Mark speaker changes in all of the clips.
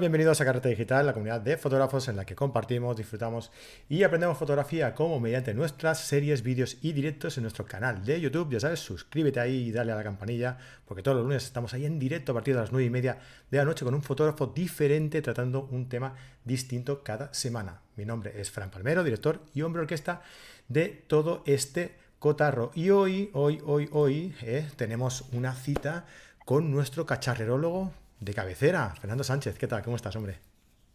Speaker 1: Bienvenidos a Carrete Digital, la comunidad de fotógrafos en la que compartimos, disfrutamos y aprendemos fotografía como mediante nuestras series, vídeos y directos en nuestro canal de YouTube. Ya sabes, suscríbete ahí y dale a la campanilla, porque todos los lunes estamos ahí en directo a partir de las 9 y media de la noche con un fotógrafo diferente tratando un tema distinto cada semana. Mi nombre es Fran Palmero, director y hombre orquesta de todo este cotarro. Y hoy, hoy, hoy, hoy eh, tenemos una cita con nuestro cacharrerólogo de cabecera, Fernando Sánchez. ¿Qué tal? ¿Cómo estás, hombre?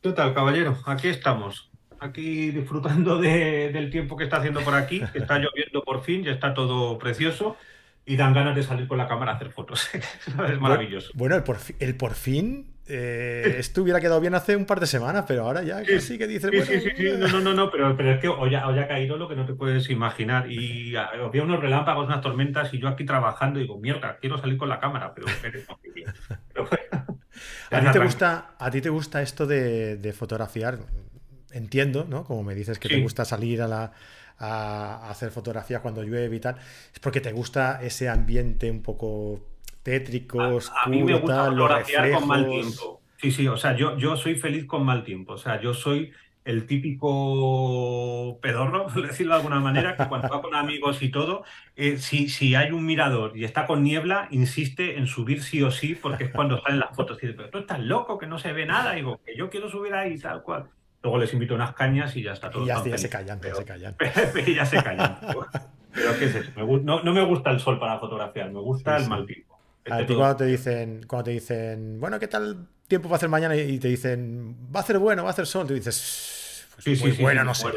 Speaker 2: ¿Qué tal, caballero? Aquí estamos. Aquí disfrutando del tiempo que está haciendo por aquí. Está lloviendo por fin, ya está todo precioso. Y dan ganas de salir con la cámara a hacer fotos. es maravilloso.
Speaker 1: Bueno, el por, el por fin eh, esto hubiera quedado bien hace un par de semanas, pero ahora ya sí, sí que dices.
Speaker 2: Sí, sí, sí, no, no, no, pero, pero es que hoy ha, ha, caído lo que no te puedes imaginar. Y había unos relámpagos, unas tormentas, y yo aquí trabajando digo, mierda, quiero salir con la cámara, pero, pero,
Speaker 1: ¿A ti, te gusta, ¿A ti te gusta esto de, fotografiar? Entiendo, ¿no? Como me dices que te gusta salir a, la, a hacer fotografías cuando llueve y tal. Es porque te gusta ese ambiente un poco tétrico, oscuro,
Speaker 2: a, mí me gusta fotografiar con mal tiempo. Sí, sí, o sea, yo, yo soy feliz con mal tiempo. O sea, yo soy el típico pedorro, por decirlo de alguna manera, que cuando va con amigos y todo, eh, si, si hay un mirador y está con niebla, insiste en subir sí o sí, porque es cuando salen las fotos. Y dice, pero tú estás loco, que no se ve nada. Y digo, que yo quiero subir ahí, tal cual. Luego les invito unas cañas y ya está todo.
Speaker 1: Y ya, se callan, pero, se callan.
Speaker 2: ya se callan. pero ¿qué es eso? no, no, me gusta el sol para fotografiar, me gusta el mal tiempo.
Speaker 1: a este ti cuando te dicen, cuando te dicen, bueno, ¿qué tal tiempo va a hacer mañana? Y te dicen, va a hacer bueno, va a hacer sol. Tú dices,
Speaker 2: pues sí, sí, bueno, no sé.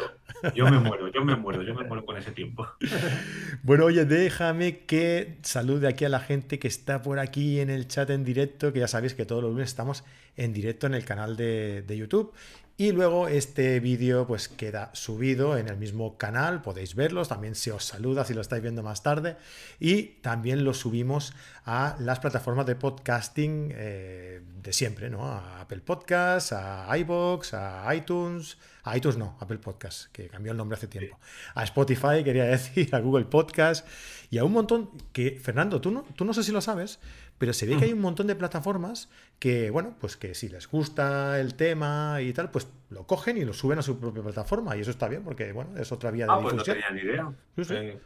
Speaker 2: Yo me muero, yo me muero, yo me muero con ese tiempo.
Speaker 1: Bueno, oye, déjame que salude aquí a la gente que está por aquí en el chat en directo, que ya sabéis que todos los lunes estamos en directo en el canal de, de YouTube. Y luego este vídeo pues queda subido en el mismo canal, podéis verlos, también se os saluda si lo estáis viendo más tarde. Y también lo subimos a las plataformas de podcasting eh, de siempre, ¿no? A Apple Podcasts, a iBox, a iTunes, a iTunes no, Apple Podcasts, que cambió el nombre hace tiempo. A Spotify, quería decir, a Google Podcasts y a un montón que, Fernando, tú no, tú no sé si lo sabes, pero se ve que hay un montón de plataformas que, bueno, pues que si les gusta el tema y tal, pues lo cogen y lo suben a su propia plataforma. Y eso está bien, porque, bueno, es otra vía de
Speaker 2: ah,
Speaker 1: difusión.
Speaker 2: Pues no tenía ni idea. Sí, sí. Eh,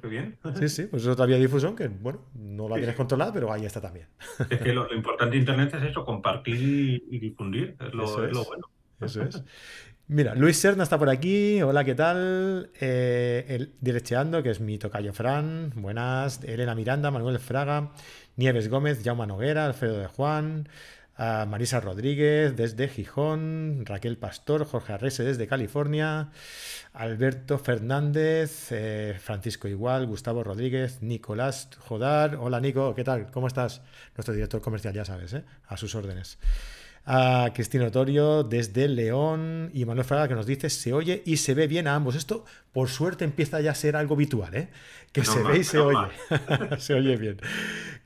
Speaker 2: qué bien.
Speaker 1: Sí, sí, pues es otra vía de difusión que, bueno, no la tienes controlada, pero ahí está también.
Speaker 2: Es que lo, importante de Internet es eso, compartir y, difundir. Es lo, bueno.
Speaker 1: Eso es. Mira, Luis Serna está por aquí. Hola, ¿qué tal? Eh, el que es mi tocayo Fran. Buenas. Elena Miranda, Manuel Fraga. Nieves Gómez, Jaume Noguera, Alfredo de Juan, Marisa Rodríguez desde Gijón, Raquel Pastor, Jorge Arrese desde California, Alberto Fernández, eh, Francisco Igual, Gustavo Rodríguez, Nicolás Jodar. Hola Nico, ¿qué tal? ¿Cómo estás? Nuestro director comercial, ya sabes, ¿eh? a sus órdenes a Cristina Otorio desde León y Manuel Fraga que nos dice se oye y se ve bien a ambos. Esto, por suerte, empieza ya a ser algo habitual, ¿eh? que se ve y se oye. se oye bien.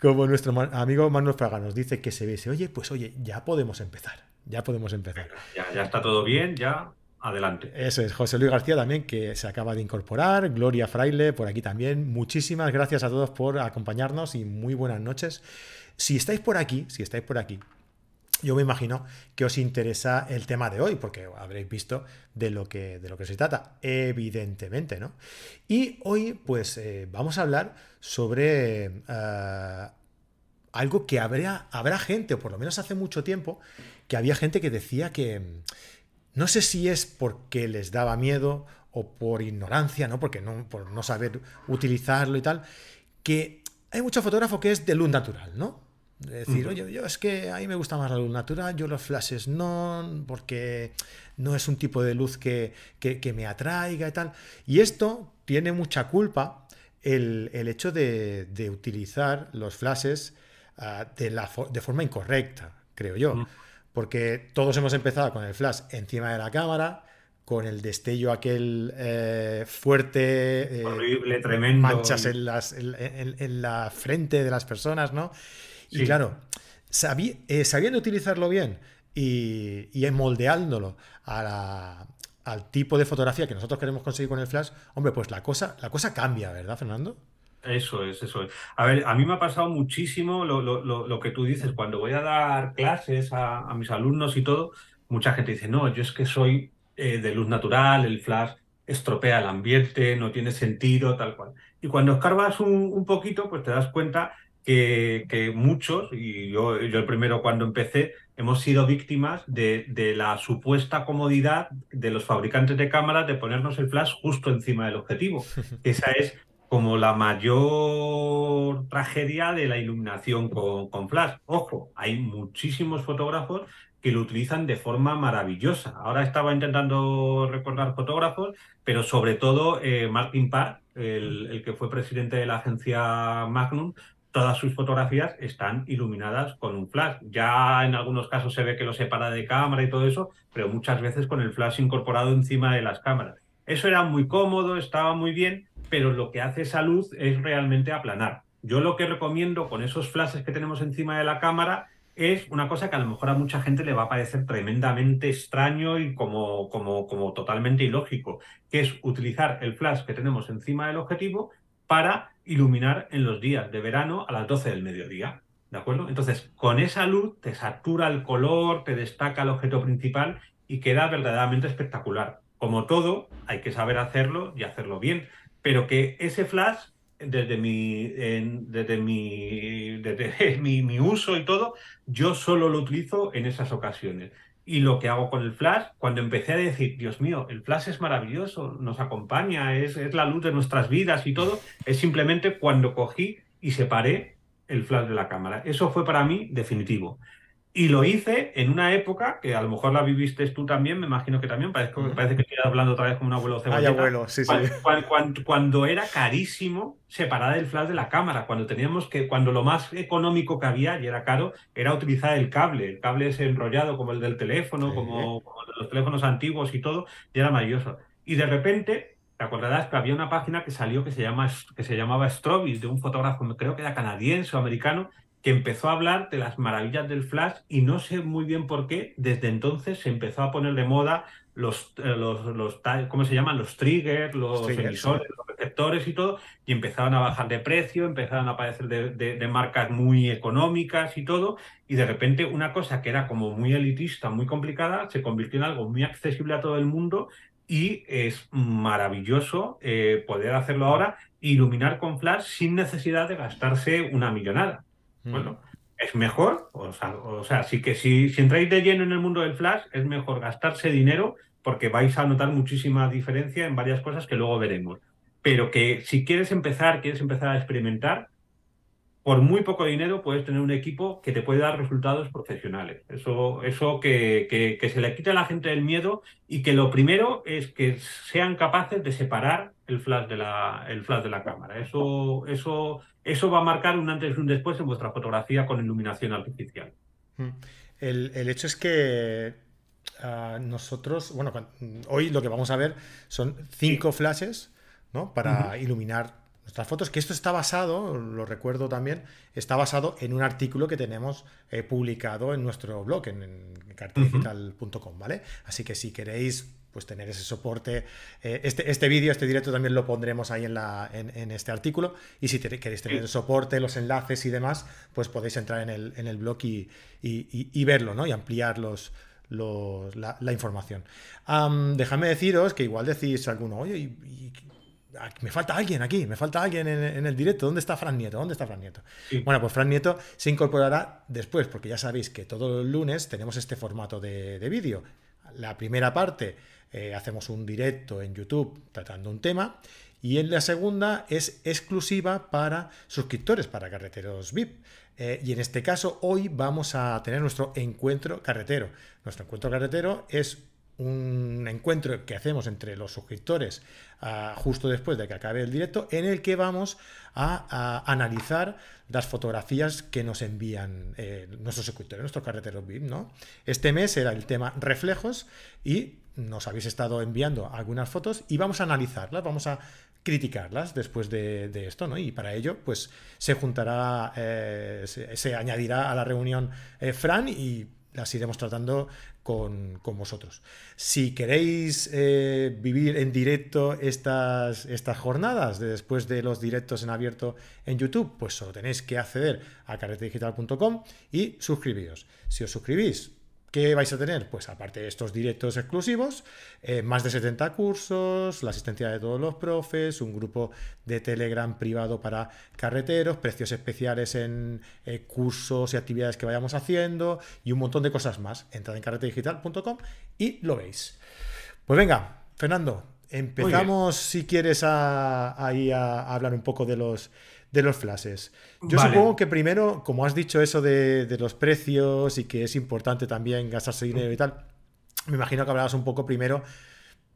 Speaker 1: Como nuestro amigo Manuel Fraga nos dice que se ve se oye, pues oye, ya podemos empezar. Ya podemos empezar.
Speaker 2: Ya, ya está todo bien, ya adelante.
Speaker 1: Eso es, José Luis García también, que se acaba de incorporar, Gloria Fraile por aquí también. Muchísimas gracias a todos por acompañarnos y muy buenas noches. Si estáis por aquí, si estáis por aquí yo me imagino que os interesa el tema de hoy, porque habréis visto de lo que, de lo que se trata, evidentemente, ¿no? Y hoy, pues, eh, vamos a hablar sobre eh, algo que habrá, habrá gente, o por lo menos hace mucho tiempo, que había gente que decía que, no sé si es porque les daba miedo o por ignorancia, ¿no? Porque no, por no saber utilizarlo y tal, que hay mucho fotógrafo que es de luz natural, ¿no? decir, oye, yo es que a mí me gusta más la luz natural, yo los flashes no, porque no es un tipo de luz que, me atraiga y tal. Y esto tiene mucha culpa el, hecho de, utilizar los flashes ah, de, la, de forma incorrecta, creo yo. Porque todos hemos empezado con el flash encima de la cámara, con el destello aquel eh, fuerte,
Speaker 2: eh, horrible, tremendo,
Speaker 1: manchas en, las, en, la frente de las personas, ¿no? Y claro, eh, sabiendo utilizarlo bien y, y moldeándolo al tipo de fotografía que nosotros queremos conseguir con el flash, hombre, pues la cosa, la cosa cambia, ¿verdad, Fernando?
Speaker 2: Eso es, eso es. A ver, a mí me ha pasado muchísimo lo, que tú dices. Cuando voy a dar clases a, mis alumnos y todo, mucha gente dice, no, yo es que soy eh, de luz natural, el flash estropea el ambiente, no tiene sentido, tal cual. Y cuando escarbas un, un poquito, pues te das cuenta que, que muchos, y yo, yo, el primero cuando empecé, hemos sido víctimas de, de, la supuesta comodidad de los fabricantes de cámaras de ponernos el flash justo encima del objetivo. Esa es como la mayor tragedia de la iluminación con, flash. Ojo, hay muchísimos fotógrafos que lo utilizan de forma maravillosa. Ahora estaba intentando recordar fotógrafos, pero sobre todo eh, Martin Parr, el, el, que fue presidente de la agencia Magnum, todas sus fotografías están iluminadas con un flash. Ya en algunos casos se ve que lo separa de cámara y todo eso, pero muchas veces con el flash incorporado encima de las cámaras. Eso era muy cómodo, estaba muy bien, pero lo que hace esa luz es realmente aplanar. Yo lo que recomiendo con esos flashes que tenemos encima de la cámara es una cosa que a lo mejor a mucha gente le va a parecer tremendamente extraño y como, como, como totalmente ilógico, que es utilizar el flash que tenemos encima del objetivo para iluminar en los días de verano a las 12 del mediodía. ¿De acuerdo? Entonces, con esa luz te satura el color, te destaca el objeto principal y queda verdaderamente espectacular. Como todo, hay que saber hacerlo y hacerlo bien pero que ese flash, desde mi, desde, mi, desde mi, mi uso y todo, yo solo lo utilizo en esas ocasiones. Y lo que hago con el flash, cuando empecé a decir, Dios mío, el flash es maravilloso, nos acompaña, es, es, la luz de nuestras vidas y todo, es simplemente cuando cogí y separé el flash de la cámara. Eso fue para mí definitivo. Y lo hice en una época que a lo mejor la viviste tú también, me imagino que también, parece, parece que estoy hablando otra vez como un abuelo
Speaker 1: cebolleta. Ay, abuelo, sí, sí.
Speaker 2: Cuando, cuando, era carísimo separar el flash de la cámara, cuando teníamos que, cuando lo más económico que había, y era caro, era utilizar el cable. El cable es enrollado como el del teléfono, como, los teléfonos antiguos y todo, y era maravilloso. Y de repente, te acordarás que había una página que salió que se, llama, que se llamaba Strobis, de un fotógrafo, creo que era canadiense o americano, que empezó a hablar de las maravillas del flash y no sé muy bien por qué, desde entonces se empezó a poner de moda los, eh, los, los ¿cómo se llaman? Los triggers, los emisores, los receptores y todo, y empezaron a bajar de precio, empezaron a aparecer de, de, marcas muy económicas y todo, y de repente una cosa que era como muy elitista, muy complicada, se convirtió en algo muy accesible a todo el mundo y es maravilloso eh, poder hacerlo ahora, iluminar con flash sin necesidad de gastarse una millonada. Bueno, es mejor, o sea, o sea sí que si, si entráis de lleno en el mundo del flash, es mejor gastarse dinero porque vais a notar muchísima diferencia en varias cosas que luego veremos. Pero que si quieres empezar, quieres empezar a experimentar, por muy poco dinero puedes tener un equipo que te puede dar resultados profesionales. Eso, eso que, que, se le quite a la gente el miedo y que lo primero es que sean capaces de separar el flash de la, el flash de la cámara. Eso, eso, eso va a marcar un antes y un después en vuestra fotografía con iluminación artificial.
Speaker 1: Hmm. El, el hecho es que uh, nosotros, bueno, hoy lo que vamos a ver son cinco sí. flashes ¿no? para uh -huh. iluminar nuestras fotos, que esto está basado, lo recuerdo también, está basado en un artículo que tenemos eh, publicado en nuestro blog, en, en ¿vale? Así que si queréis pues tener ese soporte, eh, este, este vídeo, este directo también lo pondremos ahí en, la, en, en este artículo, y si te, queréis tener el soporte, los enlaces y demás, pues podéis entrar en el, en el blog y, y, y, verlo, ¿no? Y ampliar los, los, la, la, información. Um, déjame deciros que igual decís alguno, oye, ¿y, me falta alguien aquí, me falta alguien en, en, el directo. ¿Dónde está Fran Nieto? ¿Dónde está Fran Nieto? Sí. Bueno, pues Fran Nieto se incorporará después, porque ya sabéis que todos los lunes tenemos este formato de, de vídeo. La primera parte eh, hacemos un directo en YouTube tratando un tema y en la segunda es exclusiva para suscriptores, para carreteros VIP. Eh, y en este caso, hoy vamos a tener nuestro encuentro carretero. Nuestro encuentro carretero es un encuentro que hacemos entre los suscriptores uh, justo después de que acabe el directo, en el que vamos a, analizar las fotografías que nos envían eh, nuestros suscriptores, nuestros carreteros VIP. ¿no? Este mes era el tema reflejos y nos habéis estado enviando algunas fotos y vamos a analizarlas, vamos a criticarlas después de, esto, ¿no? Y para ello, pues se juntará, eh, se, se, añadirá a la reunión eh, Fran y las iremos tratando con, vosotros. Si queréis eh, vivir en directo estas, estas jornadas de después de los directos en abierto en YouTube, pues solo tenéis que acceder a carretedigital.com y suscribiros. Si os suscribís, ¿Qué vais a tener? Pues aparte de estos directos exclusivos, eh, más de 70 cursos, la asistencia de todos los profes, un grupo de Telegram privado para carreteros, precios especiales en eh, cursos y actividades que vayamos haciendo y un montón de cosas más. Entrad en carretedigital.com y lo veis. Pues venga, Fernando, empezamos si quieres ahí a hablar un poco de los de los flashes. Yo supongo que primero, como has dicho eso de, los precios y que es importante también gastarse dinero y tal, me imagino que hablabas un poco primero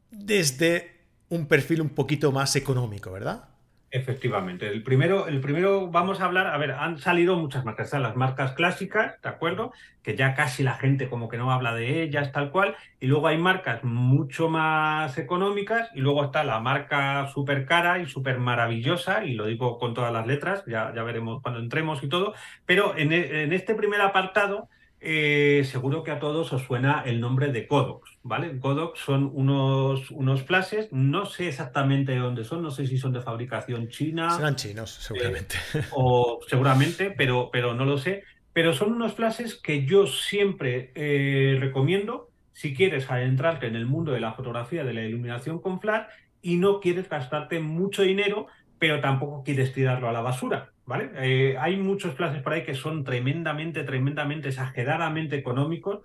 Speaker 1: desde un perfil un poquito más económico, ¿verdad?
Speaker 2: Efectivamente. El primero, el primero vamos a hablar, a ver, han salido muchas marcas, están las marcas clásicas, ¿de acuerdo? Que ya casi la gente como que no habla de ellas, tal cual. Y luego hay marcas mucho más económicas y luego está la marca súper cara y súper maravillosa, y lo digo con todas las letras, ya, ya veremos cuando entremos y todo. Pero en, en este primer apartado eh, seguro que a todos os suena el nombre de Godox, ¿vale? Son unos, unos flashes, no sé exactamente de dónde son, no sé si son de fabricación china.
Speaker 1: Serán chinos, seguramente.
Speaker 2: Eh, o seguramente, pero, pero no lo sé. Pero son unos flashes que yo siempre eh, recomiendo si quieres adentrarte en el mundo de la fotografía, de la iluminación con flash y no quieres gastarte mucho dinero, pero tampoco quieres tirarlo a la basura. ¿vale? Eh, hay muchos flashes por ahí que son tremendamente, tremendamente, exageradamente económicos,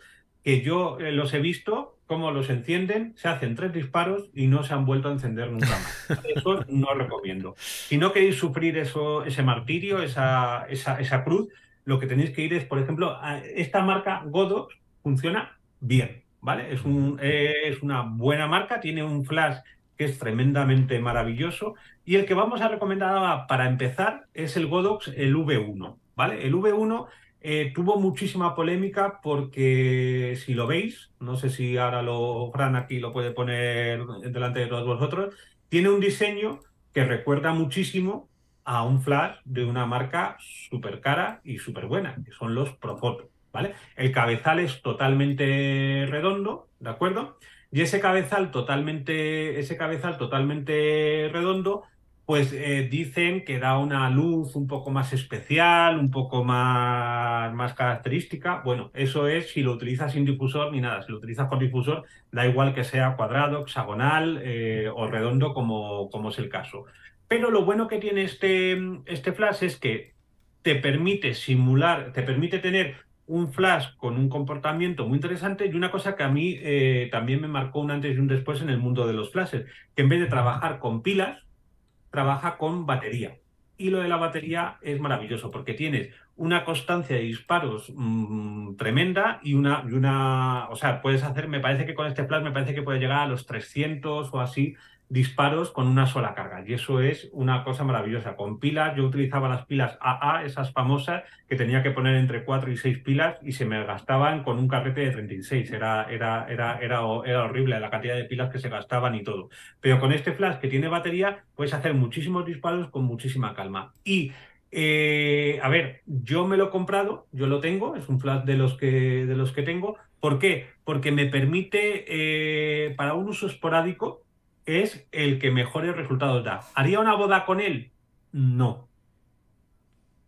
Speaker 2: que yo eh, los he visto, cómo los encienden, se hacen tres disparos y no se han vuelto a encender nunca más. Eso no recomiendo. Si no queréis sufrir eso, ese martirio, esa, esa, esa cruz, lo que tenéis que ir es, por ejemplo, esta marca Godox funciona bien, ¿vale? Es, un, es una buena marca, tiene un flash que es tremendamente maravilloso. Y el que vamos a recomendar para empezar es el Godox, el V1. ¿vale? El V1 eh, tuvo muchísima polémica porque, si lo veis, no sé si ahora lo Fran aquí lo puede poner delante de todos vosotros, tiene un diseño que recuerda muchísimo a un flash de una marca súper cara y súper buena, que son los Profoto. ¿vale? El cabezal es totalmente redondo, ¿de acuerdo? Y ese cabezal totalmente, ese cabezal totalmente redondo, pues eh, dicen que da una luz un poco más especial, un poco más, más característica. Bueno, eso es si lo utilizas sin difusor ni nada. Si lo utilizas con difusor, da igual que sea cuadrado, hexagonal eh, o redondo, como, como es el caso. Pero lo bueno que tiene este, este flash es que te permite simular, te permite tener un flash con un comportamiento muy interesante y una cosa que a mí eh, también me marcó un antes y un después en el mundo de los flashes, que en vez de trabajar con pilas, trabaja con batería. Y lo de la batería es maravilloso porque tienes una constancia de disparos mm, tremenda y una, y una, o sea, puedes hacer, me parece que con este flash me parece que puede llegar a los 300 o así disparos con una sola carga. Y eso es una cosa maravillosa. Con pilas, yo utilizaba las pilas AA, esas famosas, que tenía que poner entre 4 y 6 pilas y se me gastaban con un carrete de 36. Era, era, era, era, era horrible la cantidad de pilas que se gastaban y todo. Pero con este flash que tiene batería, puedes hacer muchísimos disparos con muchísima calma. Y eh, a ver, yo me lo he comprado, yo lo tengo, es un flash de los que, de los que tengo. ¿Por qué? Porque me permite, eh, para un uso esporádico, es el que mejores resultados da. ¿Haría una boda con él? No.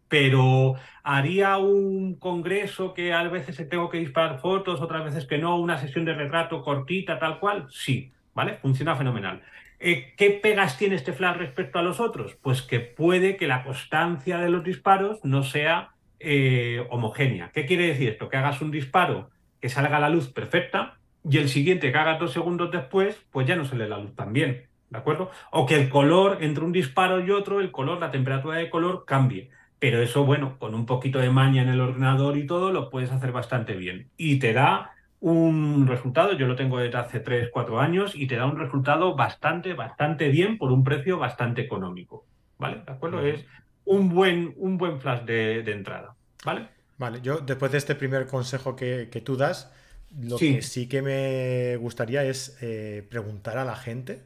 Speaker 2: Pero haría un congreso que a veces tengo que disparar fotos, otras veces que no, una sesión de retrato cortita, tal cual, sí, ¿vale? Funciona fenomenal. Eh, ¿Qué pegas tiene este flash respecto a los otros? Pues que puede que la constancia de los disparos no sea eh, homogénea. ¿Qué quiere decir esto? Que hagas un disparo que salga la luz perfecta, y el siguiente que haga dos segundos después, pues ya no se le la luz tan bien, ¿de acuerdo? O que el color, entre un disparo y otro, el color, la temperatura de color cambie. Pero eso, bueno, con un poquito de maña en el ordenador y todo, lo puedes hacer bastante bien. Y te da un resultado, yo lo tengo desde hace 3, 4 años, y te da un resultado bastante, bastante bien por un precio bastante económico. ¿Vale? ¿De acuerdo? Es un buen, un buen flash de, entrada. ¿Vale?
Speaker 1: Vale, yo después de este primer consejo que, que tú das, lo que sí que me gustaría es eh, preguntar a la gente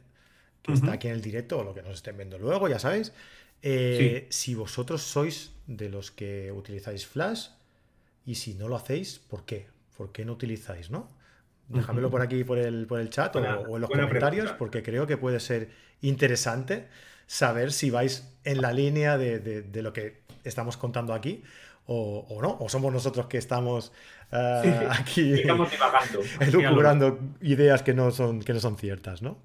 Speaker 1: que está aquí en el directo o lo que nos estén viendo luego, ya sabéis, eh, si vosotros sois de los que utilizáis Flash y si no lo hacéis, ¿por qué? ¿por qué no utilizáis, no? Déjamelo por aquí, por el, por el chat o, en los comentarios, porque creo que puede ser interesante saber si vais en la línea de, lo que estamos contando aquí o, no, o somos nosotros que estamos uh, aquí
Speaker 2: estamos
Speaker 1: ideas que no son, que no son ciertas, ¿no?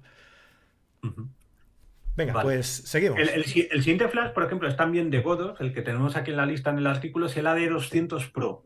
Speaker 1: Venga, pues seguimos.
Speaker 2: El, siguiente flash, por ejemplo, es también de Godos, el que tenemos aquí en la lista en el artículo, es el AD200 Pro.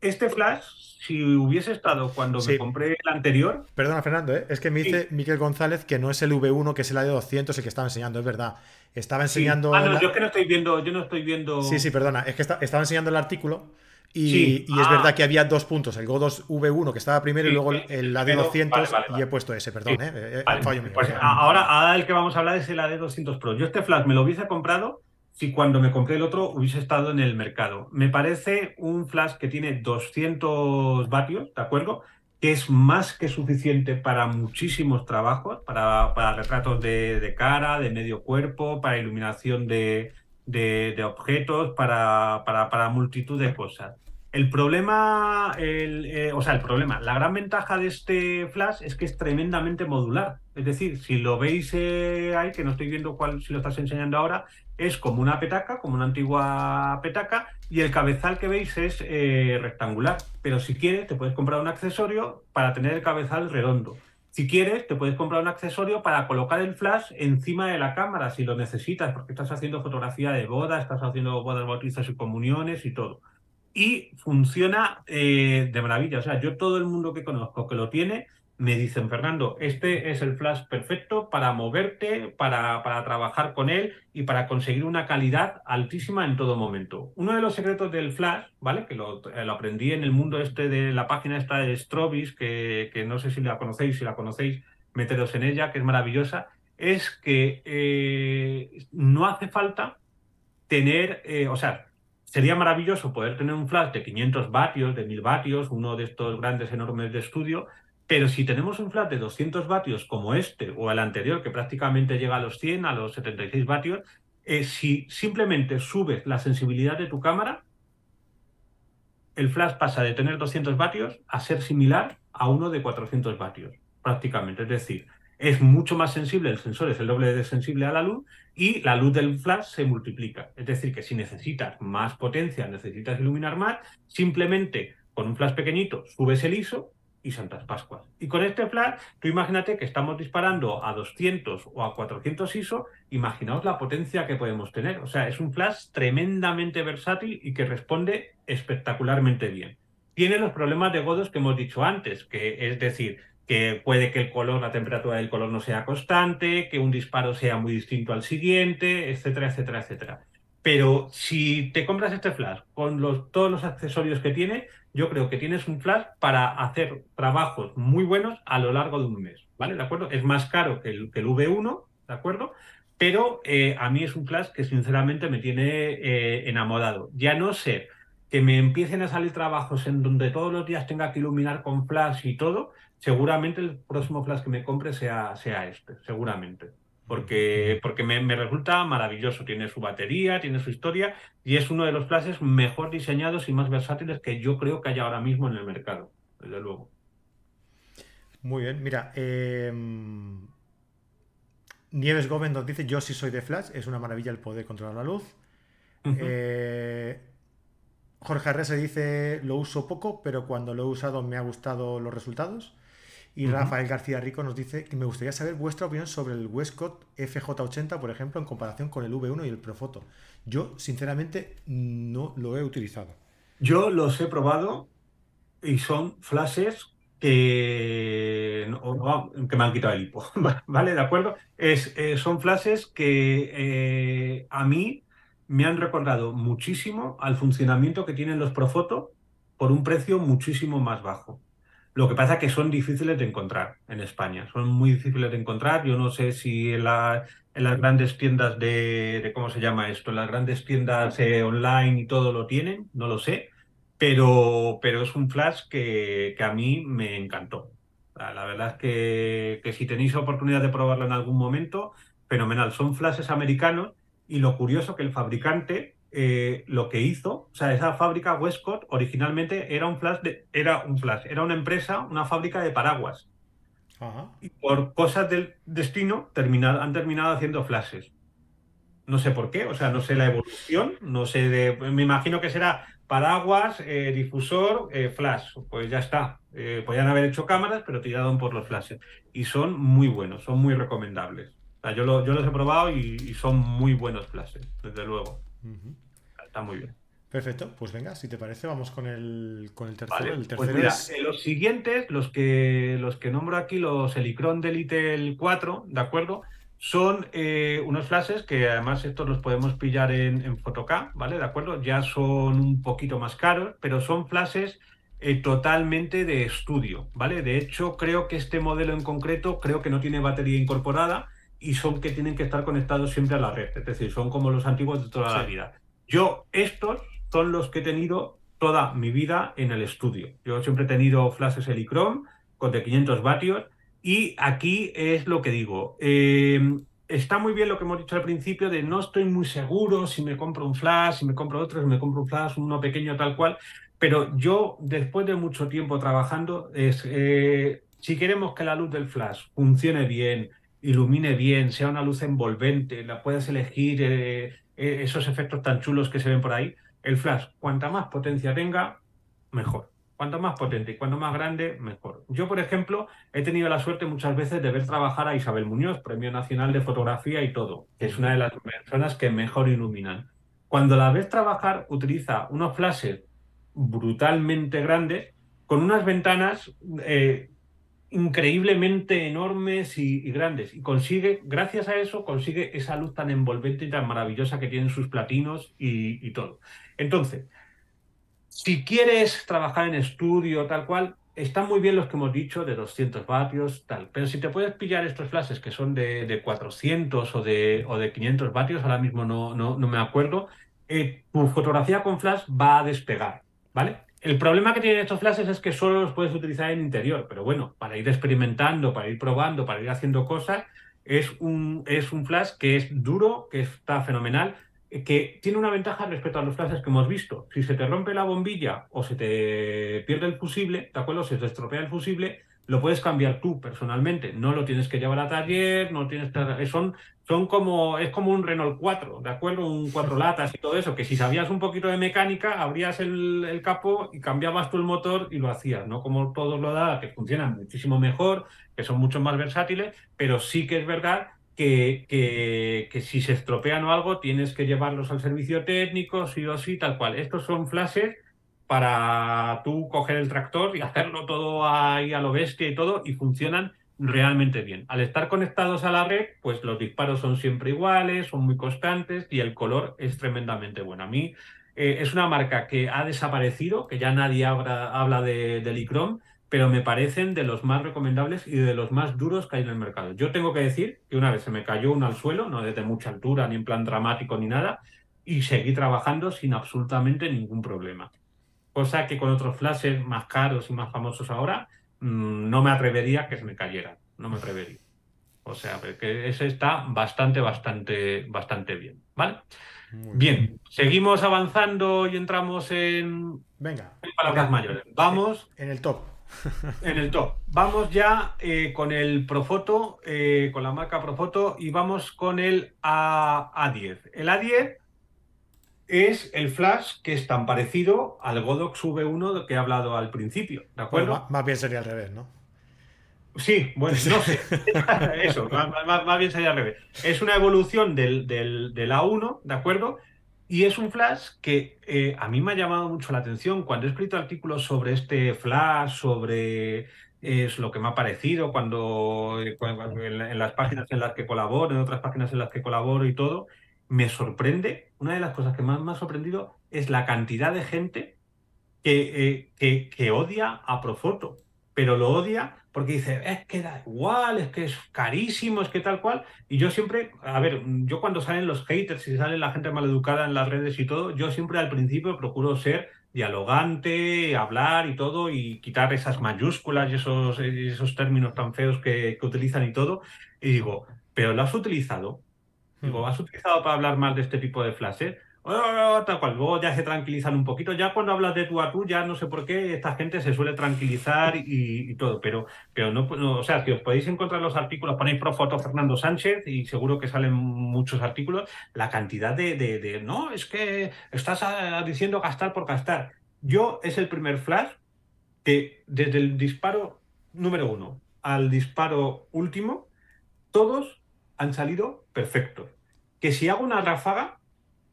Speaker 2: Este flash, si hubiese estado cuando me compré el anterior.
Speaker 1: Perdona, Fernando, ¿eh? es que me dice Miquel González que no es el V1, que es el AD200 el que estaba enseñando, es verdad. Estaba enseñando.
Speaker 2: Ah, no, yo es que no estoy viendo, yo no estoy viendo.
Speaker 1: Sí, sí, perdona, es que estaba enseñando el artículo y, es ah. verdad que había dos puntos, el Go2 V1 que estaba primero y luego el AD200 y he puesto ese, perdón, eh, eh,
Speaker 2: Pues ahora, el que vamos a hablar es el AD200 Pro. Yo este flash me lo hubiese comprado si cuando me compré el otro hubiese estado en el mercado. Me parece un flash que tiene 200 vatios, ¿de acuerdo? Que es más que suficiente para muchísimos trabajos, para, para retratos de cara, de medio cuerpo, para iluminación de, de, objetos para, para, multitud de cosas. El problema, el, eh, o sea, el problema, la gran ventaja de este flash es que es tremendamente modular. Es decir, si lo veis eh, ahí, que no estoy viendo cuál, si lo estás enseñando ahora, es como una petaca, como una antigua petaca, y el cabezal que veis es eh, rectangular. Pero si quieres, te puedes comprar un accesorio para tener el cabezal redondo. Si quieres, te puedes comprar un accesorio para colocar el flash encima de la cámara si lo necesitas, porque estás haciendo fotografía de boda, estás haciendo bodas, bautizos y comuniones y todo. Y funciona eh, de maravilla. O sea, yo todo el mundo que conozco que lo tiene, me dicen, Fernando, este es el flash perfecto para moverte, para, para, trabajar con él y para conseguir una calidad altísima en todo momento. Uno de los secretos del flash, ¿vale? Que lo, eh, aprendí en el mundo este de la página esta de Strobis, que, que, no sé si la conocéis, si la conocéis, meteros en ella, que es maravillosa, es que eh, no hace falta tener, o sea, sería maravilloso poder tener un flash de 500 vatios, de 1000 vatios, uno de estos grandes enormes de estudio, pero si tenemos un flash de 200 vatios como este o el anterior, que prácticamente llega a los 100, a los 76 vatios, eh, si simplemente subes la sensibilidad de tu cámara, el flash pasa de tener 200 vatios a ser similar a uno de 400 vatios, prácticamente. Es decir, es mucho más sensible, el sensor es el doble de sensible a la luz y la luz del flash se multiplica. Es decir, que si necesitas más potencia, necesitas iluminar más, simplemente con un flash pequeñito subes el ISO y Santas Pascuas. Y con este flash, tú imagínate que estamos disparando a 200 o a 400 ISO, imaginaos la potencia que podemos tener. O sea, es un flash tremendamente versátil y que responde espectacularmente bien. Tiene los problemas de godos que hemos dicho antes, que es decir, que puede que el color, la temperatura del color no sea constante, que un disparo sea muy distinto al siguiente, etcétera, etcétera, etcétera. Pero si te compras este flash con los, todos los accesorios que tiene, yo creo que tienes un flash para hacer trabajos muy buenos a lo largo de un mes, ¿vale? ¿De acuerdo? Es más caro que el, que el V1, ¿de acuerdo? Pero eh, a mí es un flash que sinceramente me tiene eh, enamorado. Ya no sé que me empiecen a salir trabajos en donde todos los días tenga que iluminar con flash y todo, seguramente el próximo flash que me compre sea, sea este, seguramente porque, porque me, resulta maravilloso. Tiene su batería, tiene su historia y es uno de los flashes mejor diseñados y más versátiles que yo creo que hay ahora mismo en el mercado, desde luego.
Speaker 1: Muy bien, mira, em, Nieves Gómez nos dice, yo sí soy de flash, es una maravilla el poder controlar la luz. Eh, Jorge Arrese dice, lo uso poco, pero cuando lo he usado me ha gustado los resultados. Y Rafael García Rico nos dice que me gustaría saber vuestra opinión sobre el Westcott FJ80, por ejemplo, en comparación con el V1 y el Profoto. Yo, sinceramente, no lo he utilizado.
Speaker 2: Yo los he probado y son flashes que, que me han quitado el hipo, ¿vale? ¿De acuerdo? Es, eh, son flashes que eh, a mí me han recordado muchísimo al funcionamiento que tienen los Profoto por un precio muchísimo más bajo. Lo que pasa es que son difíciles de encontrar en España, son muy difíciles de encontrar. Yo no sé si en, las grandes tiendas de, ¿cómo se llama esto? En las grandes tiendas eh, online y todo lo tienen, no lo sé, pero, pero es un flash que, que a mí me encantó. La, verdad es que, que si tenéis oportunidad de probarlo en algún momento, fenomenal. Son flashes americanos y lo curioso que el fabricante eh, lo que hizo, o sea, esa fábrica Westcott originalmente era un flash, de, era un flash, era una empresa, una fábrica de paraguas. Y por cosas del destino han terminado haciendo flashes. No sé por qué, o sea, no sé la evolución, no sé de. Me imagino que será paraguas, eh, difusor, eh, flash. Pues ya está. Podrían haber hecho cámaras, pero tiraron por los flashes. Y son muy buenos, son muy recomendables. O sea, yo, yo los he probado y, son muy buenos flashes, desde luego. Está muy bien.
Speaker 1: Perfecto, pues venga, si te parece, vamos con el, con el tercero. el
Speaker 2: pues tercero los siguientes, los que, los que nombro aquí, los Helicron Delitel 4, ¿de acuerdo? Son eh, unos flashes que además estos los podemos pillar en, en Photocá, ¿vale? ¿De acuerdo? Ya son un poquito más caros, pero son flashes eh, totalmente de estudio, ¿vale? De hecho, creo que este modelo en concreto, creo que no tiene batería incorporada y son que tienen que estar conectados siempre a la red, es decir, son como los antiguos de toda la vida. Yo estos son los que he tenido toda mi vida en el estudio. Yo siempre he tenido flashes Helichrome con de 500 vatios y aquí es lo que digo. Em, está muy bien lo que hemos dicho al principio de no estoy muy seguro si me compro un flash, si me compro otro, si me compro un flash, uno pequeño tal cual, pero yo después de mucho tiempo trabajando, es, eh, si queremos que la luz del flash funcione bien, ilumine bien, sea una luz envolvente, la puedes elegir eh, eh, esos efectos tan chulos que se ven por ahí, el flash, cuanta más potencia tenga, mejor. Cuanto más potente y cuanto más grande, mejor. Yo, por ejemplo, he tenido la suerte muchas veces de ver trabajar a Isabel Muñoz, Premio Nacional de Fotografía y todo, que es una de las personas que mejor iluminan. Cuando la ves trabajar, utiliza unos flashes brutalmente grandes con unas ventanas eh, increíblemente enormes y, grandes. Y consigue, gracias a eso, consigue esa luz tan envolvente y tan maravillosa que tienen sus platinos y, todo. Entonces, si quieres trabajar en estudio, tal cual, están muy bien los que hemos dicho de 200 vatios, tal. Pero si te puedes pillar estos flashes que son de, 400 o de, o de 500 vatios, ahora mismo no, no, me acuerdo, eh, tu fotografía con flash va a despegar, ¿vale? El problema que tienen estos flashes es que solo los puedes utilizar en interior, pero bueno, para ir experimentando, para ir probando, para ir haciendo cosas, es un, es un flash que es duro, que está fenomenal, que tiene una ventaja respecto a los flashes que hemos visto. Si se te rompe la bombilla o se te pierde el fusible, ¿de acuerdo? Se te estropea el fusible, lo puedes cambiar tú personalmente. No lo tienes que llevar a taller, no tienes que... Son, son como, es como un Renault 4, ¿de acuerdo? Un cuatro latas y todo eso, que si sabías un poquito de mecánica, abrías el, el capo y cambiabas tú el motor y lo hacías, ¿no? Como todos lo da, que funcionan muchísimo mejor, que son mucho más versátiles, pero sí que es verdad que, que, que, si se estropean o algo, tienes que llevarlos al servicio técnico, sí o sí, tal cual. Estos son flashes para tú coger el tractor y hacerlo todo ahí a lo bestia y todo, y funcionan realmente bien. Al estar conectados a la red, pues los disparos son siempre iguales, son muy constantes y el color es tremendamente bueno. A mí eh, es una marca que ha desaparecido, que ya nadie habla, de, de Licrom, pero me parecen de los más recomendables y de los más duros que hay en el mercado. Yo tengo que decir que una vez se me cayó uno al suelo, no desde mucha altura, ni en plan dramático ni nada, y seguí trabajando sin absolutamente ningún problema cosa que con otros flashes más caros y más famosos ahora mm, no me atrevería que se me cayera, no me atrevería. O sea, que ese está bastante, bastante, bastante bien, ¿vale? Bien. seguimos avanzando y entramos en,
Speaker 1: Venga,
Speaker 2: palabras mayores. Vamos.
Speaker 1: En el top.
Speaker 2: En el top. Vamos ya eh, con el Profoto, eh, con la marca Profoto, y vamos con el A A10. El A10 es el flash que es tan parecido al Godox V1 que he hablado al principio, ¿de acuerdo?
Speaker 1: más, bien sería al revés, ¿no?
Speaker 2: Sí, bueno, no sé. Eso, más, bien sería al revés. Es una evolución del, del, A1, ¿de acuerdo? Y es un flash que eh, a mí me ha llamado mucho la atención cuando he escrito artículos sobre este flash, sobre es lo que me ha parecido cuando, eh, en, las páginas en las que colaboro, en otras páginas en las que colaboro y todo, me sorprende, una de las cosas que más me ha sorprendido es la cantidad de gente que, eh, que, odia a Profoto, pero lo odia porque dice, es que da igual, es que es carísimo, es que tal cual. Y yo siempre, a ver, yo cuando salen los haters y sale la gente maleducada en las redes y todo, yo siempre al principio procuro ser dialogante, hablar y todo, y quitar esas mayúsculas y esos, esos términos tan feos que, que utilizan y todo. Y digo, pero lo has utilizado, Digo, ¿has utilizado para hablar mal de este tipo de flashes? oh, tal cual. Luego ya se tranquilizan un poquito. Ya cuando hablas de tú a tú, ya no sé por qué esta gente se suele tranquilizar y, todo. Pero, pero no, o sea, si os podéis encontrar los artículos, ponéis pro foto Fernando Sánchez y seguro que salen muchos artículos. La cantidad de, de, no, es que estás ah, diciendo gastar por gastar. Yo es el primer flash que desde el disparo número uno al disparo último, todos han salido perfectos. Que si hago una ráfaga,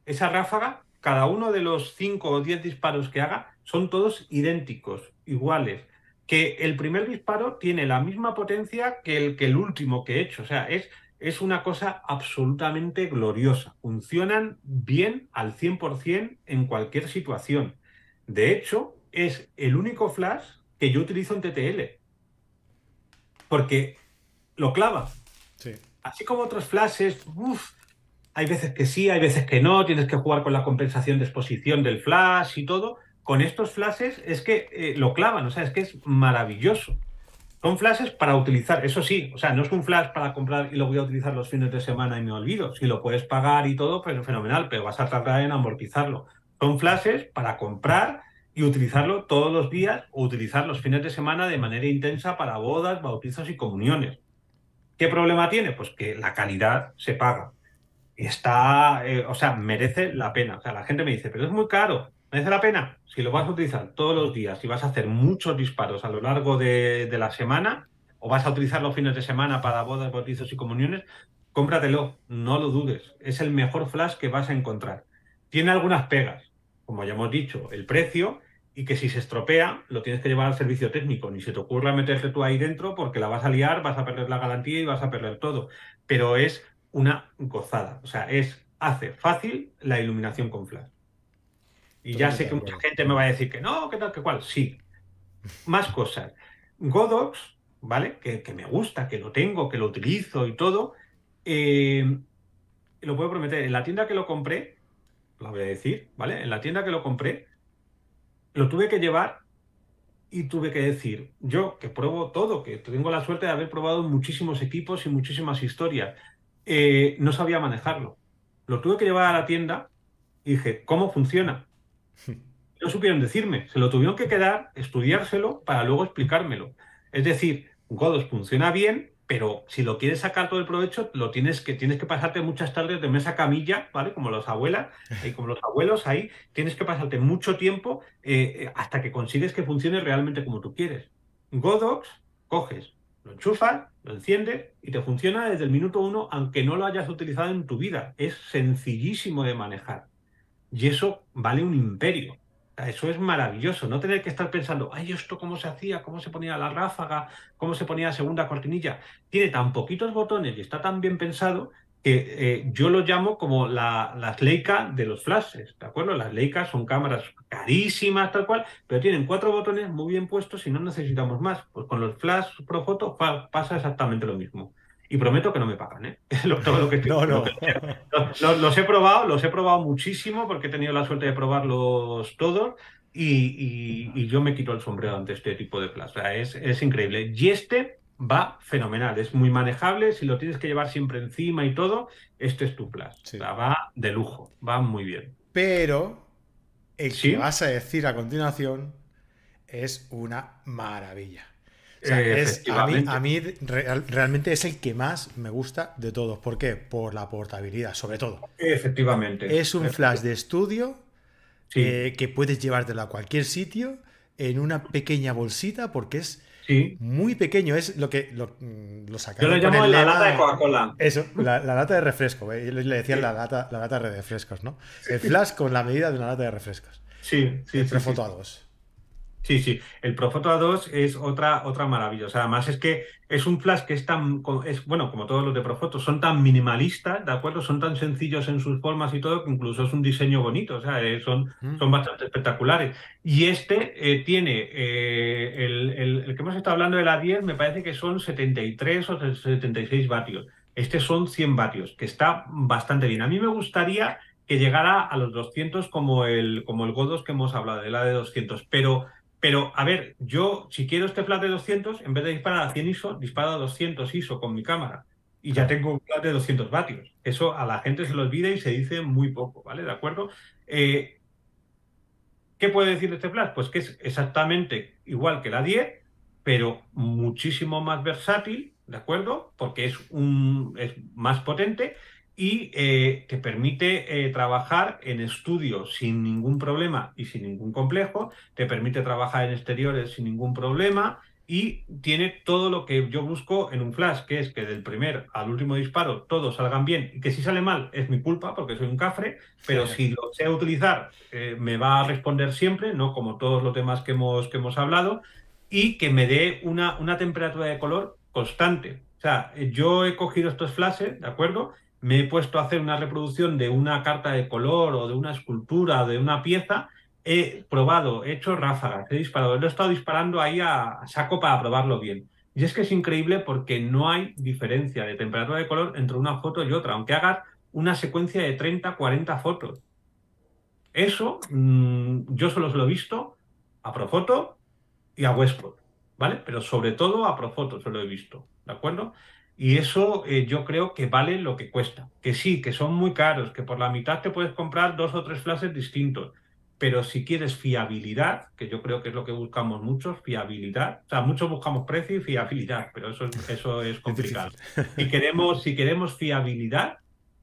Speaker 2: esa ráfaga, cada uno de los 5 o 10 disparos que haga, son todos idénticos, iguales. Que el primer disparo tiene la misma potencia que el, que el último que he hecho. O sea, es, es una cosa absolutamente gloriosa. Funcionan bien al 100% en cualquier situación. De hecho, es el único flash que yo utilizo en TTL. Porque lo clava. Así como otros flashes, hay veces que sí, hay veces que no, tienes que jugar con la compensación de exposición del flash y todo. Con estos flashes es que eh, lo clavan, o sea, es que es maravilloso. Son flashes para utilizar, eso sí, o sea, no es un flash para comprar y lo voy a utilizar los fines de semana y me olvido. Si lo puedes pagar y todo, pues fenomenal, pero vas a tardar en amortizarlo. Son flashes para comprar y utilizarlo todos los días o utilizar los fines de semana de manera intensa para bodas, bautizos y comuniones. ¿Qué problema tiene? Pues que la calidad se paga está, eh, o sea, merece la pena. O sea, la gente me dice, pero es muy caro. ¿Merece la pena? Si lo vas a utilizar todos los días y vas a hacer muchos disparos a lo largo de, la semana, o vas a utilizar los fines de semana para bodas, bautizos y comuniones, cómpratelo, no lo dudes. Es el mejor flash que vas a encontrar. Tiene algunas pegas, como ya hemos dicho, el precio y que si se estropea lo tienes que llevar al servicio técnico. Ni se te ocurra meterte tú ahí dentro porque la vas a liar, vas a perder la garantía y vas a perder todo. Pero es una gozada. O sea, es, hace fácil la iluminación con flash. Y ya sé que mucha gente me va a decir que no, que tal, que cual. Sí. Más cosas. Godox, ¿vale? Que, me gusta, que lo tengo, que lo utilizo y todo. Eh, lo puedo prometer. En la tienda que lo compré, lo voy a decir, ¿vale? En la tienda que lo compré, lo tuve que llevar y tuve que decir, yo que pruebo todo, que tengo la suerte de haber probado muchísimos equipos y muchísimas historias, eh, no sabía manejarlo. Lo tuve que llevar a la tienda y dije, ¿cómo funciona? No supieron decirme, se lo tuvieron que quedar, estudiárselo para luego explicármelo. Es decir, Godos funciona bien, pero si lo quieres sacar todo el provecho, lo tienes que, tienes que pasarte muchas tardes de mesa camilla, ¿vale? Como las abuelas y como los abuelos ahí, tienes que pasarte mucho tiempo eh, hasta que consigues que funcione realmente como tú quieres. Godox, coges, lo enchufas, lo enciendes y te funciona desde el minuto uno, aunque no lo hayas utilizado en tu vida. Es sencillísimo de manejar. Y eso vale un imperio. Eso es maravilloso. No tener que estar pensando, ay, esto cómo se hacía, cómo se ponía la ráfaga, cómo se ponía la segunda cortinilla. Tiene tan poquitos botones y está tan bien pensado que eh, yo lo llamo como las Leica de los flashes, ¿de acuerdo? Las Leica son cámaras carísimas, tal cual, pero tienen cuatro botones muy bien puestos y no necesitamos más. Pues con los flash Profoto pasa exactamente lo mismo. Y prometo que no me pagan, ¿eh? todo lo que no, no. los, he probado, los he probado muchísimo porque he tenido la suerte de probarlos todos y, yo me quito el sombrero ante este tipo de. O sea, es, es increíble. Y este va fenomenal, es muy manejable, si lo tienes que llevar siempre encima y todo, este es tu plan. va de lujo, va muy bien.
Speaker 1: Pero el que vas a decir a continuación es una maravilla. A mí, realmente es el que más me gusta de todos. ¿Por qué? Por la portabilidad, sobre todo.
Speaker 2: Efectivamente.
Speaker 1: Es un flash de estudio eh, que puedes llevártelo a cualquier sitio en una pequeña bolsita porque es muy pequeño, es lo que lo, mm, lo
Speaker 2: Yo lo llamo la lata de Coca-Cola.
Speaker 1: Eso, la, lata de refresco. ¿eh? Le decían la, lata, la lata de refrescos, ¿no? El flash con la medida de una lata de refrescos.
Speaker 2: Sí, sí.
Speaker 1: El Profoto A2.
Speaker 2: Sí, sí. El Profoto A2 es otra, otra maravilla. O sea, además es que es un flash que es tan, es, bueno, como todos los de Profoto, son tan minimalistas, ¿de acuerdo? Son tan sencillos en sus formas y todo, que incluso es un diseño bonito. O sea, eh, son, mm. son bastante espectaculares. Y este eh, tiene, eh, el, el, que hemos estado hablando de la 10, me parece que son 73 o 76 vatios. Este son 100 vatios, que está bastante bien. A mí me gustaría que llegara a los 200 como el, como el Godos que hemos hablado, de la de 200, pero pero, a ver, yo si quiero este flash de 200, en vez de disparar a 100 ISO, disparo a 200 ISO con mi cámara. y ya tengo un flash de 200 vatios. Eso a la gente se lo olvida y se dice muy poco, ¿vale? ¿De acuerdo? Eh, ¿Qué puede decir este flash? Pues que es exactamente igual que la 10, pero muchísimo más versátil, ¿de acuerdo? Porque es, un, es más potente y eh, te permite eh, trabajar en estudio sin ningún problema y sin ningún complejo, te permite trabajar en exteriores sin ningún problema y tiene todo lo que yo busco en un flash, que es que del primer al último disparo todos salgan bien y que si sale mal es mi culpa porque soy un cafre, pero si lo sé utilizar eh, me va a responder siempre, no como todos los temas que hemos, que hemos hablado, y que me dé una, una temperatura de color constante. O sea, yo he cogido estos flashes, ¿de acuerdo? Me he puesto a hacer una reproducción de una carta de color o de una escultura o de una pieza, he probado, he hecho ráfagas, he disparado, lo he estado disparando ahí a, saco para probarlo bien. Y es que es increíble porque no hay diferencia de temperatura de color entre una foto y otra, aunque hagas una secuencia de 30, 40 fotos. Eso mm, yo solo lo he visto a Profoto y a Westport, ¿vale? Pero sobre todo a Profoto se lo he visto, ¿de acuerdo? Y eso eh, yo creo que vale lo que cuesta. Que sí, que son muy caros, que por la mitad te puedes comprar dos o tres flashes distintos. Pero si quieres fiabilidad, que yo creo que es lo que buscamos muchos, fiabilidad. O sea, muchos buscamos precio y fiabilidad, pero eso, eso es complicado. Si queremos, si queremos fiabilidad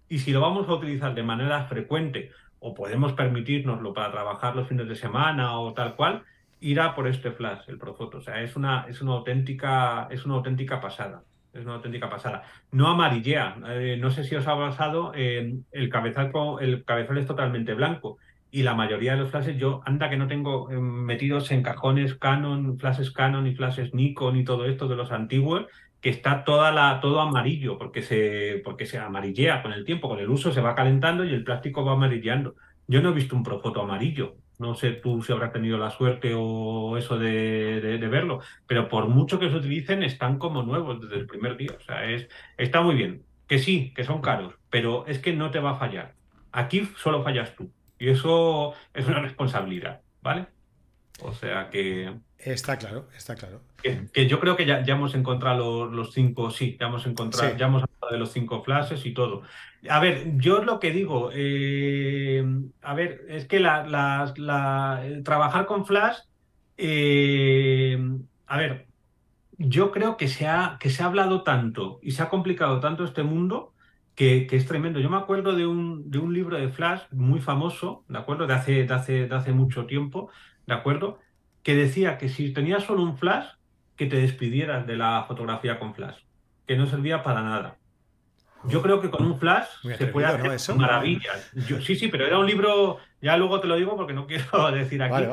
Speaker 2: y si lo vamos a utilizar de manera frecuente o podemos permitirnoslo para trabajar los fines de semana o tal cual, irá por este flash, el Profoto. O sea, es una, es una, auténtica, es una auténtica pasada es una auténtica pasada. No amarillea, eh, no sé si os ha pasado, el, cabezal, el cabezal es totalmente blanco y la mayoría de los flashes yo, anda que no tengo eh, metidos en cajones Canon, flashes Canon y flashes Nikon y todo esto de los antiguos, que está toda la, todo amarillo porque se, porque se amarillea con el tiempo, con el uso se va calentando y el plástico va amarilleando. Yo no he visto un profoto amarillo. No sé tú si habrás tenido la suerte o eso de, verlo, pero por mucho que se utilicen, están como nuevos desde el primer día. O sea, es, está muy bien. Que sí, que son caros, pero es que no te va a fallar. Aquí solo fallas tú. Y eso es una responsabilidad, ¿vale? O sea que.
Speaker 1: Está claro, está claro.
Speaker 2: Que, yo creo que ya, ya hemos encontrado los, cinco, sí, ya hemos encontrado, ya hemos hablado de los cinco flashes y todo. A ver, yo lo que digo, eh, a ver, es que la, trabajar con Flash, eh, a ver, yo creo que se, ha, que se ha hablado tanto y se ha complicado tanto este mundo que, es tremendo. Yo me acuerdo de un, de un, libro de Flash muy famoso, ¿de acuerdo? De hace, de hace, de hace mucho tiempo, ¿de acuerdo? Que decía que si tenías solo un Flash, que te despidieras de la fotografía con Flash, que no servía para nada. Yo creo que con un flash se puede hacer maravillas. sí, sí, pero era un libro, ya luego te lo digo porque no quiero decir aquí.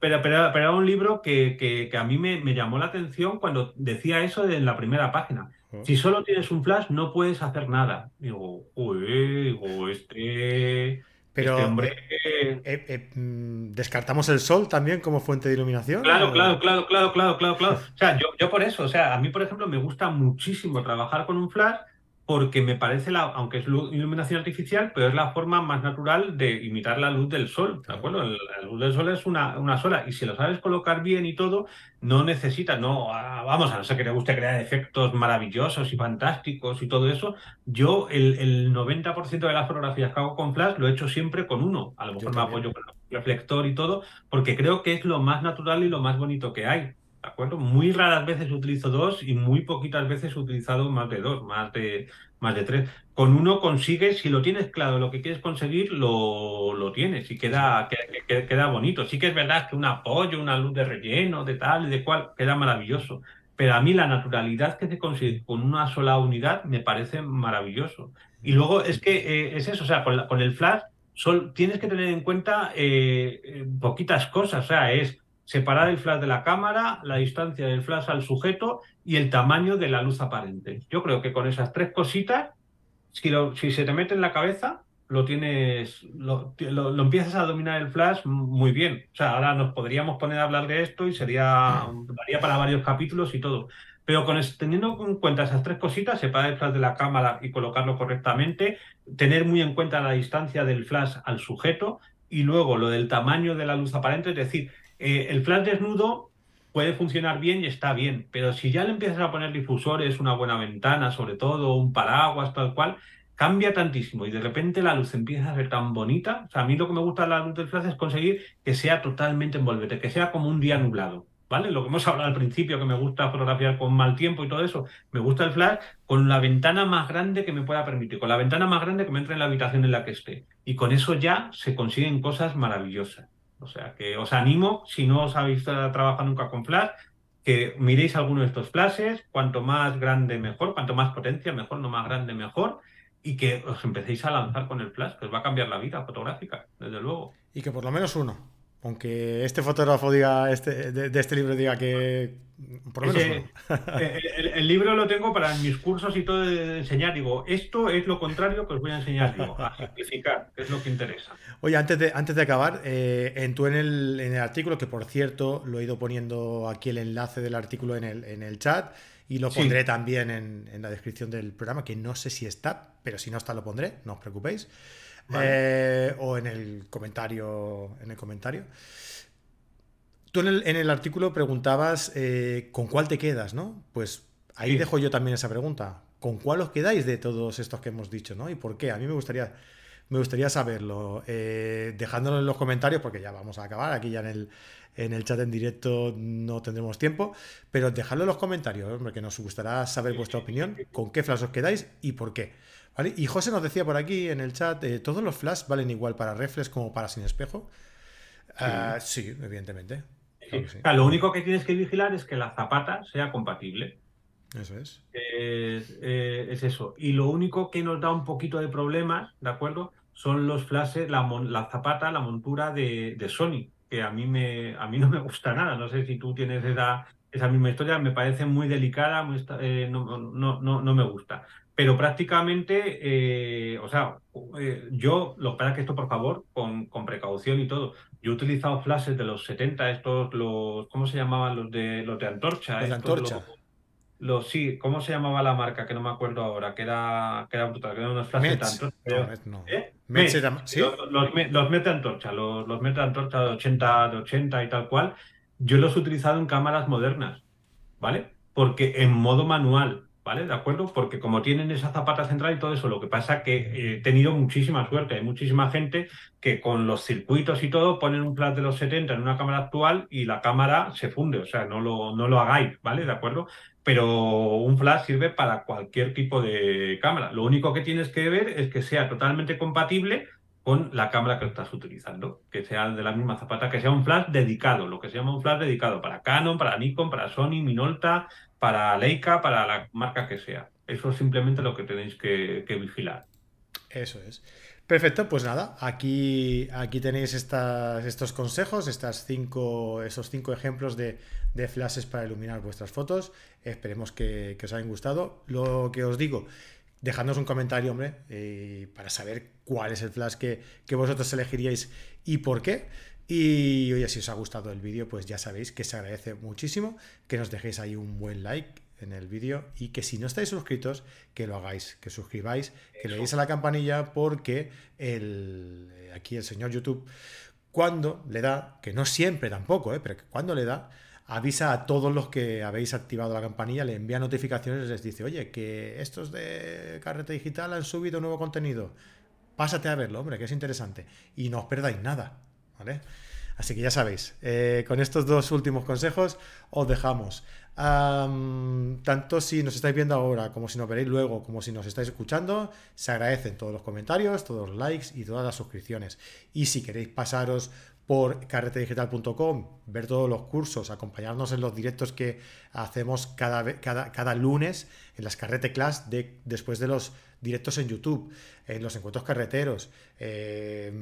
Speaker 2: Pero, pero, era un libro que, que, a mí me, me, llamó la atención cuando decía eso en la primera página. Si solo tienes un flash, no puedes hacer nada. Digo, digo, este.
Speaker 1: Pero, este hombre... Eh, eh, eh, mm, ¿descartamos el sol también como fuente de iluminación?
Speaker 2: Claro, claro, claro, claro, claro, claro, claro. O sea, yo, yo por eso, o sea, a mí, por ejemplo, me gusta muchísimo trabajar con un flash porque me parece, la, aunque es iluminación artificial, pero es la forma más natural de imitar la luz del sol, ¿de acuerdo? La luz del sol es una, una sola, y si lo sabes colocar bien y todo, no necesitas, no, ah, vamos, a no ser que te guste crear efectos maravillosos y fantásticos y todo eso, yo el, el 90% de las fotografías que hago con flash lo he hecho siempre con uno, a lo mejor me apoyo con el reflector y todo, porque creo que es lo más natural y lo más bonito que hay. ¿De acuerdo? Muy raras veces utilizo dos y muy poquitas veces he utilizado más de dos, más de, más de tres. Con uno consigues, si lo tienes claro, lo que quieres conseguir, lo, lo tienes y queda, queda, queda, bonito. Sí que es verdad que un apoyo, una luz de relleno, de tal y de cual, queda maravilloso. Pero a mí la naturalidad que se consigue con una sola unidad me parece maravilloso. Y luego es que eh, es eso, o sea, con, con el flash sol, tienes que tener en cuenta eh, eh, poquitas cosas, o sea, es separar el flash de la cámara, la distancia del flash al sujeto y el tamaño de la luz aparente. Yo creo que con esas tres cositas, si, se te mete en la cabeza, lo tienes, lo, empiezas a dominar el flash muy bien. O sea, ahora nos podríamos poner a hablar de esto y sería, daría para varios capítulos y todo. Pero con, teniendo en cuenta esas tres cositas, separar el flash de la cámara y colocarlo correctamente, tener muy en cuenta la distancia del flash al sujeto y luego lo del tamaño de la luz aparente, es decir, eh, el flash desnudo puede funcionar bien y está bien, pero si ya le empiezas a poner difusores, una buena ventana, sobre todo, un paraguas, tal cual, cambia tantísimo y de repente la luz empieza a ser tan bonita. O sea, a mí lo que me gusta de la luz del flash es conseguir que sea totalmente envolvente, que sea como un día nublado. ¿Vale? Lo que hemos hablado al principio, que me gusta fotografiar con mal tiempo y todo eso, me gusta el flash con la ventana más grande que me pueda permitir, con la ventana más grande que me entre en la habitación en la que esté. Y con eso ya se consiguen cosas maravillosas. O sea, que os animo, si no os habéis trabajado nunca con flash, que miréis alguno de estos flashes, cuanto más grande mejor, cuanto más potencia mejor, no más grande mejor, y que os empecéis a lanzar con el flash, que os va a cambiar la vida fotográfica, desde luego.
Speaker 1: Y que por lo menos uno. Aunque este fotógrafo diga, este, de, este libro diga que. Por lo menos
Speaker 2: eh, el, libro lo tengo para mis cursos y todo de enseñar. Digo, esto es lo contrario que os voy a enseñar. Digo, a simplificar, que es lo que interesa.
Speaker 1: Oye, antes de, antes de acabar, eh, en, tú en el, en el artículo, que por cierto lo he ido poniendo aquí el enlace del artículo en el, en el chat y lo pondré también en, en la descripción del programa, que no sé si está, pero si no está lo pondré, no os preocupéis. Eh, o en el comentario. En el comentario. Tú en el, artículo preguntabas eh, con cuál te quedas, ¿no? Pues ahí dejo yo también esa pregunta. ¿Con cuál os quedáis de todos estos que hemos dicho, ¿no? ¿Y por qué? A mí me gustaría, me gustaría saberlo. Eh, dejándolo en los comentarios, porque ya vamos a acabar. Aquí ya en el, en el chat en directo no tendremos tiempo. Pero dejadlo en los comentarios, porque nos gustará saber vuestra opinión. ¿Con qué flash os quedáis y por qué? Y José nos decía por aquí en el chat, eh, ¿todos los flash valen igual para reflex como para sin espejo? sí, ah, evidentemente.
Speaker 2: lo único que tienes que vigilar es que la zapata sea compatible.
Speaker 1: Eso es.
Speaker 2: Eh, es eso. Y lo único que nos da un poquito de problemas, ¿de acuerdo? Son los flashes, la, zapata, la montura de, Sony, que a mí, me, a mí no me gusta nada. No sé si tú tienes esa, esa misma historia, me parece muy delicada, eh, no, no, no, no me gusta pero prácticamente, eh, o sea, eh, yo, lo que que esto, por favor, con, con, precaución y todo, yo he utilizado flashes de los 70, estos, los, ¿cómo se llamaban? Los de, los de antorcha.
Speaker 1: Los de antorcha.
Speaker 2: Los, sí, ¿cómo se llamaba la marca? Que no me acuerdo ahora, que era, que era brutal, que eran unos flashes de antorcha. No, no. ¿Eh? ¿Sí? Los, los, antorcha, los, los mete antorcha de 80, de 80 y tal cual, yo los he utilizado en cámaras modernas, ¿vale? Porque en modo manual, ¿vale? ¿De acuerdo? Porque como tienen esa zapata central y todo eso, lo que pasa es que eh, he tenido muchísima suerte. Hay muchísima gente que con los circuitos y todo ponen un flash de los 70 en una cámara actual y la cámara se funde. O sea, no lo, no lo hagáis, ¿vale? ¿De acuerdo? Pero un flash sirve para cualquier tipo de cámara. Lo único que tienes que ver es que sea totalmente compatible con la cámara que estás utilizando, que sea de la misma zapata, que sea un flash dedicado, lo que se llama un flash dedicado para Canon, para Nikon, para Sony, Minolta, para Leica, para la marca que sea. Eso es simplemente lo que tenéis que, vigilar.
Speaker 1: Eso es. Perfecto, pues nada, aquí, aquí tenéis estas, estos consejos, estas cinco, esos cinco ejemplos de, flashes para iluminar vuestras fotos. Esperemos que, os hayan gustado. Lo que os digo, dejadnos un comentario, hombre, eh, para saber cuál es el flash que, que, vosotros elegiríais y por qué. Y oye, si os ha gustado el vídeo, pues ya sabéis que se agradece muchísimo que nos dejéis ahí un buen like en el vídeo y que si no estáis suscritos, que lo hagáis, que suscribáis, que le deis a la campanilla porque el, aquí el señor YouTube, cuando le da, que no siempre tampoco, ¿eh? pero cuando le da, avisa a todos los que habéis activado la campanilla, le envía notificaciones y les dice, oye, que estos de Carrete Digital han subido nuevo contenido. Pásate a verlo, hombre, que es interesante. Y no os perdáis nada. Así que ya sabéis, eh, con estos dos últimos consejos os dejamos. tanto si nos estáis viendo ahora, como si nos veréis luego, como si nos estáis escuchando, se agradecen todos los comentarios, todos los likes y todas las suscripciones. Y si queréis pasaros por carretedigital.com, ver todos los cursos, acompañarnos en los directos que hacemos cada, cada, cada lunes en las carrete class de, después de los directos en YouTube, en los encuentros carreteros, eh,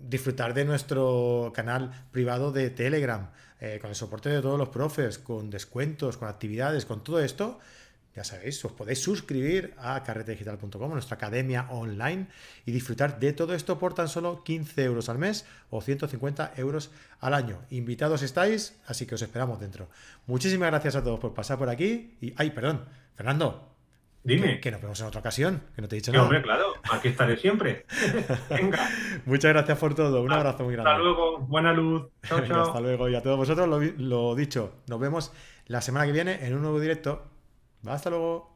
Speaker 1: disfrutar de nuestro canal privado de Telegram, eh, con el soporte de todos los profes, con descuentos, con actividades, con todo esto, ya sabéis, os podéis suscribir a carretedigital.com, nuestra academia online, y disfrutar de todo esto por tan solo 15 euros al mes o 150 euros al año. Invitados estáis, así que os esperamos dentro. Muchísimas gracias a todos por pasar por aquí. Y, ay, perdón, Fernando,
Speaker 2: Dime.
Speaker 1: Que, nos vemos en otra ocasión, que no te he dicho
Speaker 2: nada. Hombre, claro, aquí estaré siempre. Venga.
Speaker 1: Muchas gracias por todo. Un abrazo muy grande.
Speaker 2: Hasta luego. Buena luz. Chao, chao.
Speaker 1: hasta luego. Y a todos vosotros lo, lo dicho. Nos vemos la semana que viene en un nuevo directo. Hasta luego.